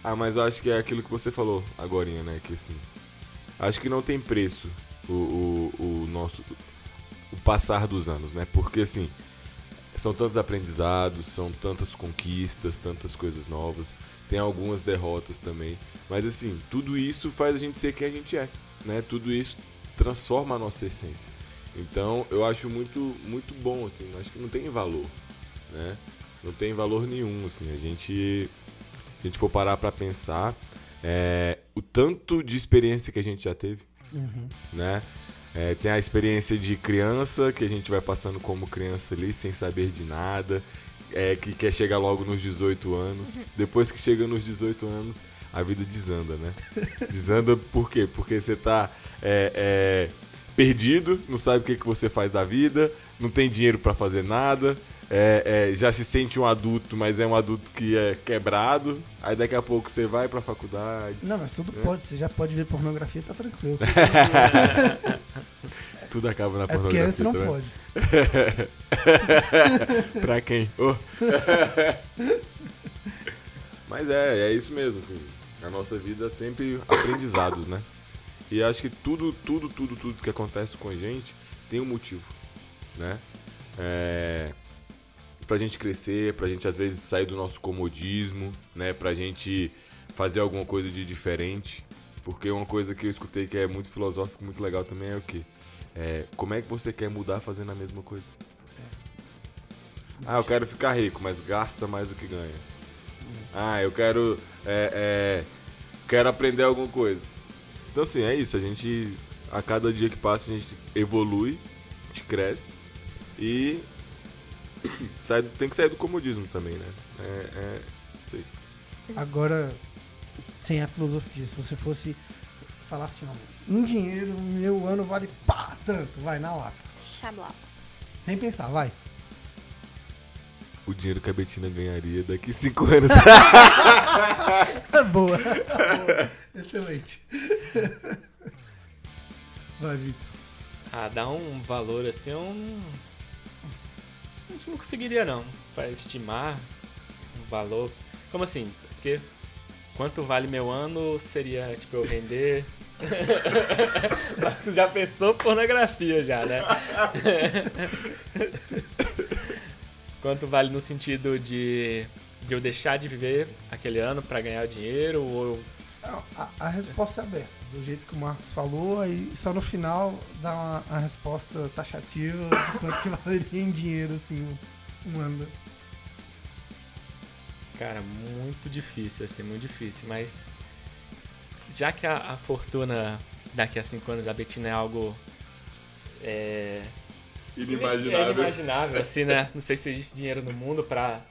Ah, mas eu acho que é aquilo que você falou agora, né? Que assim. Acho que não tem preço o, o, o nosso. O passar dos anos, né? Porque assim. São tantos aprendizados, são tantas conquistas, tantas coisas novas. Tem algumas derrotas também. Mas assim, tudo isso faz a gente ser quem a gente é. Né? Tudo isso transforma a nossa essência. Então eu acho muito, muito bom, assim, acho que não tem valor. Né? Não tem valor nenhum. Assim, a gente. Se a gente for parar pra pensar, é, o tanto de experiência que a gente já teve, Uhum. né? É, tem a experiência de criança, que a gente vai passando como criança ali, sem saber de nada, é, que quer chegar logo nos 18 anos. Depois que chega nos 18 anos, a vida desanda, né? Desanda por quê? Porque você tá é, é, perdido, não sabe o que, que você faz da vida, não tem dinheiro pra fazer nada, é, é, já se sente um adulto, mas é um adulto que é quebrado. Aí daqui a pouco você vai pra faculdade. Não, mas tudo É. pode. Você já pode ver pornografia, tá tranquilo. Tudo acaba na É porque pornografia. antes não também. pode. pra quem? Ô. Mas é, é isso mesmo, assim. A nossa vida é sempre aprendizados, né? E acho que tudo, tudo, tudo, tudo que acontece com a gente tem um motivo, né? É... Pra gente crescer, pra gente às vezes sair do nosso comodismo, né? Pra gente fazer alguma coisa de diferente. Porque uma coisa que eu escutei que é muito filosófico, muito legal também é o quê? É, como é que você quer mudar fazendo a mesma coisa? Ah, eu quero ficar rico, mas gasta mais do que ganha. Ah, eu quero. É, é, quero aprender alguma coisa. Então, assim, é isso. A gente. A cada dia que passa, a gente evolui, a gente cresce e. Sai, tem que sair do comodismo também, né? É, é isso aí. Agora, sem a filosofia, se você fosse falar assim, ó, em dinheiro, meu ano vale pá, tanto, vai na lata. Xablau. Sem pensar, vai. O dinheiro que a Betina ganharia daqui cinco anos. boa, boa. Excelente. Vai, Vitor. Ah, dar um valor assim, eu não. eu não conseguiria não. Estimar um valor. Como assim? Porque quanto vale meu ano seria, tipo, eu vender. já pensou pornografia já, né? quanto vale no sentido de, de eu deixar de viver aquele ano pra ganhar dinheiro ou eu A, a resposta é aberta, do jeito que o Marcos falou, aí só no final dá uma, a resposta taxativa de quanto que valeria em dinheiro, assim, um ano. Cara, muito difícil, assim, muito difícil. Mas já que a, a fortuna daqui a cinco anos da Betina é algo. É, é inimaginável, assim, né? Não sei se existe dinheiro no mundo pra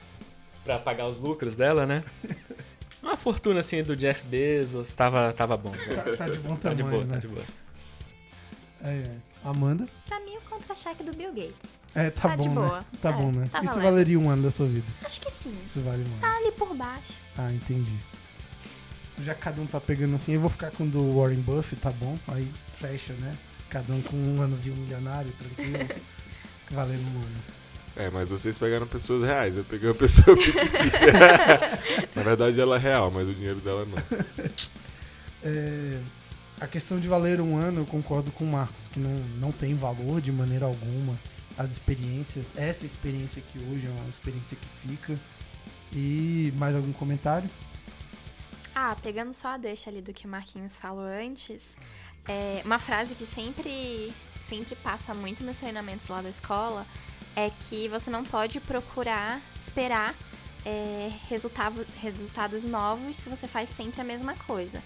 pagar os lucros dela, né? Uma fortuna, assim, do Jeff Bezos tava, tava bom. Tá, tá de bom Tá de tamanho, boa, né? tá de boa. É, é. Amanda? Pra mim, o contra-cheque do Bill Gates. É, tá, Tá de bom, né? boa. Tá É, bom, né? tá Isso valeria um ano da sua vida. Acho que sim. Isso vale um ano. Tá ali por baixo. Ah, entendi. Então, já cada um tá pegando assim, eu vou ficar com o do Warren Buffett, tá bom? Aí fecha, né? Cada um com um anozinho milionário, tranquilo. Valendo um ano. É, mas vocês pegaram pessoas reais, eu peguei uma pessoa fictícia. Na verdade ela é real, mas o dinheiro dela não. É, a questão de valer um ano, eu concordo com o Marcos, que não, não tem valor de maneira alguma. As experiências, essa experiência aqui hoje é uma experiência que fica. E mais algum comentário? Ah, pegando só a deixa ali do que o Marquinhos falou antes, é, uma frase que sempre, sempre passa muito nos treinamentos lá da escola é que você não pode procurar esperar é, resultado, resultados novos se você faz sempre a mesma coisa.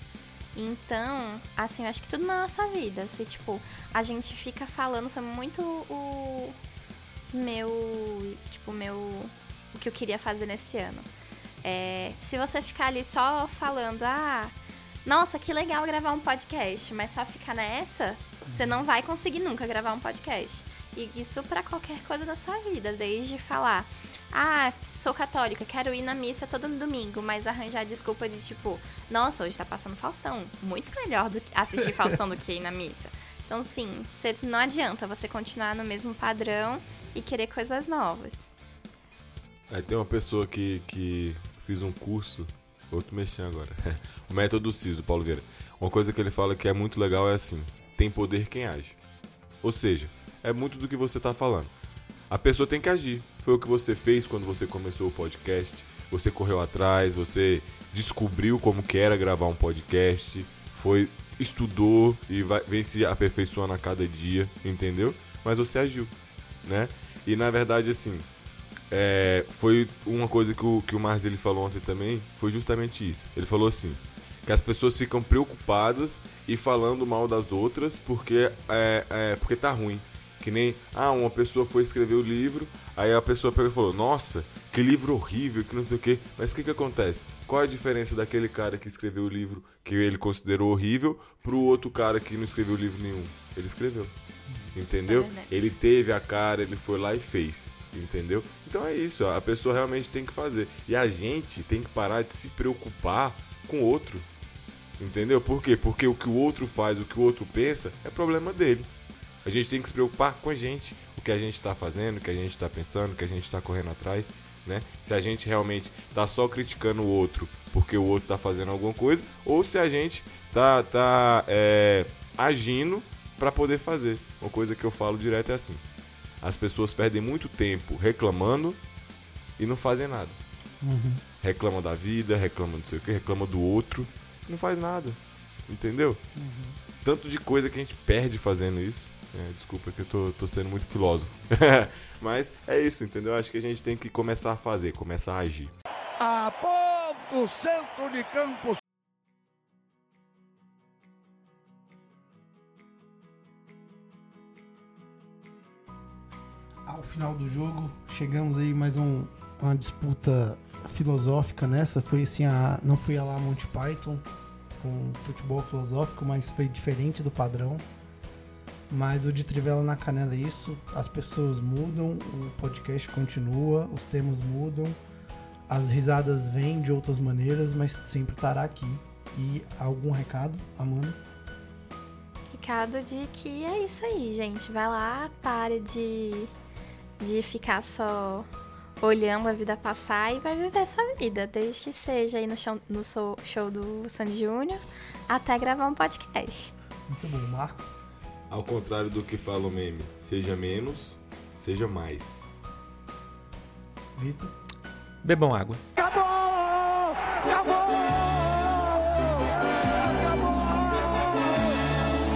Então, assim, eu acho que tudo na nossa vida, se tipo, a gente fica falando, foi muito o os meus, tipo, meu o que eu queria fazer nesse ano. É, se você ficar ali só falando, ah, nossa, que legal gravar um podcast, mas só ficar nessa, você não vai conseguir nunca gravar um podcast. E isso para qualquer coisa da sua vida, desde falar, ah, sou católica, quero ir na missa todo domingo, mas arranjar desculpa de tipo, nossa, hoje tá passando Faustão. Muito melhor do que assistir Faustão do que ir na missa. Então, sim, você, não adianta você continuar no mesmo padrão e querer coisas novas. Aí tem uma pessoa que, que fiz um curso, outro mexendo agora. o método CIS do Paulo Vieira. Uma coisa que ele fala que é muito legal é assim: tem poder quem age. Ou seja, é muito do que você está falando. A pessoa tem que agir. Foi o que você fez quando você começou o podcast. Você correu atrás, você descobriu como que era gravar um podcast, foi estudou e vai, vem se aperfeiçoando a cada dia, entendeu? Mas você agiu, né? E na verdade, assim, é, foi uma coisa que o, que o ele falou ontem também, foi justamente isso. Ele falou assim, que as pessoas ficam preocupadas e falando mal das outras porque, é, é, porque tá ruim. Que nem, ah, uma pessoa foi escrever o livro, aí a pessoa pegou e falou, nossa, que livro horrível, que não sei o quê. Mas o que que acontece? Qual é a diferença daquele cara que escreveu o livro que ele considerou horrível pro outro cara que não escreveu livro nenhum? Ele escreveu. Entendeu? É ele teve a cara, ele foi lá e fez. Entendeu? Então é isso, a pessoa realmente tem que fazer. E a gente tem que parar de se preocupar com o outro. Entendeu? Por quê? Porque o que o outro faz, o que o outro pensa, é problema dele. A gente tem que se preocupar com a gente, o que a gente está fazendo, o que a gente está pensando, o que a gente está correndo atrás, né? Se a gente realmente está só criticando o outro porque o outro está fazendo alguma coisa, ou se a gente tá, tá é, agindo para poder fazer. Uma coisa que eu falo direto é assim: as pessoas perdem muito tempo reclamando e não fazem nada. Uhum. Reclamam da vida, reclamam não sei o que, reclamam do outro, não faz nada. Entendeu? Tanto de coisa que a gente perde fazendo isso. É, desculpa que eu tô, tô sendo muito filósofo. Mas é isso, entendeu? Acho que a gente tem que começar a fazer, começar a agir. Aponta o centro de campo. Ao final do jogo, chegamos aí mais um, uma disputa filosófica nessa. Foi assim, a, não foi a lá Monty Python com futebol filosófico, mas foi diferente do padrão. Mas o de Trivela na Canela é isso. As pessoas mudam, o podcast continua, os temas mudam, as risadas vêm de outras maneiras, mas sempre estará aqui. E algum recado, Amanda? Recado de que é isso aí, gente. Vai lá, pare de, de ficar só olhando a vida passar e vai viver sua vida. Desde que seja aí no show, no show show do Sandy Júnior até gravar um podcast. Muito bom, Marcos. Ao contrário do que fala o meme, seja menos, seja mais. Vitor. Bebam água. Acabou! Acabou!